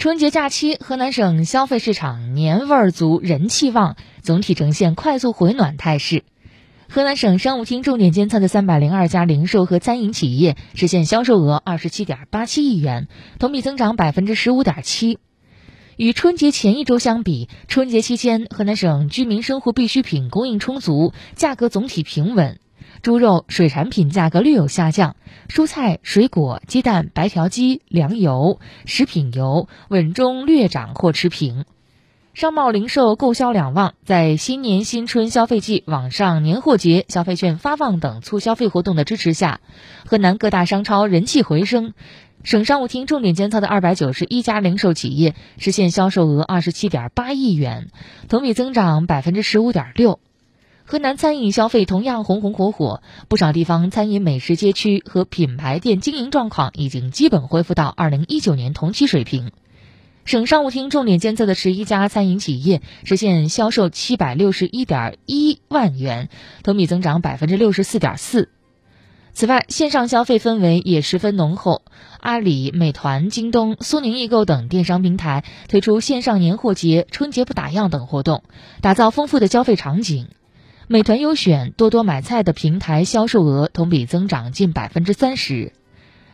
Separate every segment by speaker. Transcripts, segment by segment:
Speaker 1: 春节假期，河南省消费市场年味儿足，人气旺，总体呈现快速回暖态势。河南省商务厅重点监测的三百零二家零售和餐饮企业实现销售额二十七点八七亿元，同比增长百分之十五点七。与春节前一周相比，春节期间河南省居民生活必需品供应充足，价格总体平稳。猪肉、水产品价格略有下降，蔬菜、水果、鸡蛋、白条鸡、粮油、食品油稳中略涨或持平。商贸零售购销两旺，在新年新春消费季、网上年货节、消费券发放等促消费活动的支持下，河南各大商超人气回升。省商务厅重点监测的二百九十一家零售企业实现销售额二十七点八亿元，同比增长百分之十五点六。河南餐饮消费同样红红火火，不少地方餐饮美食街区和品牌店经营状况已经基本恢复到二零一九年同期水平。省商务厅重点监测的十一家餐饮企业实现销售七百六十一点一万元，同比增长百分之六十四点四。此外，线上消费氛围也十分浓厚，阿里、美团、京东、苏宁易购等电商平台推出线上年货节、春节不打烊等活动，打造丰富的消费场景。美团优选、多多买菜的平台销售额同比增长近百分之三十，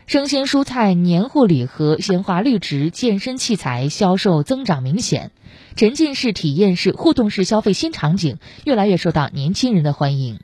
Speaker 1: 生鲜蔬菜、年货礼盒、鲜花绿植、健身器材销售增长明显，沉浸式、体验式、互动式消费新场景越来越受到年轻人的欢迎。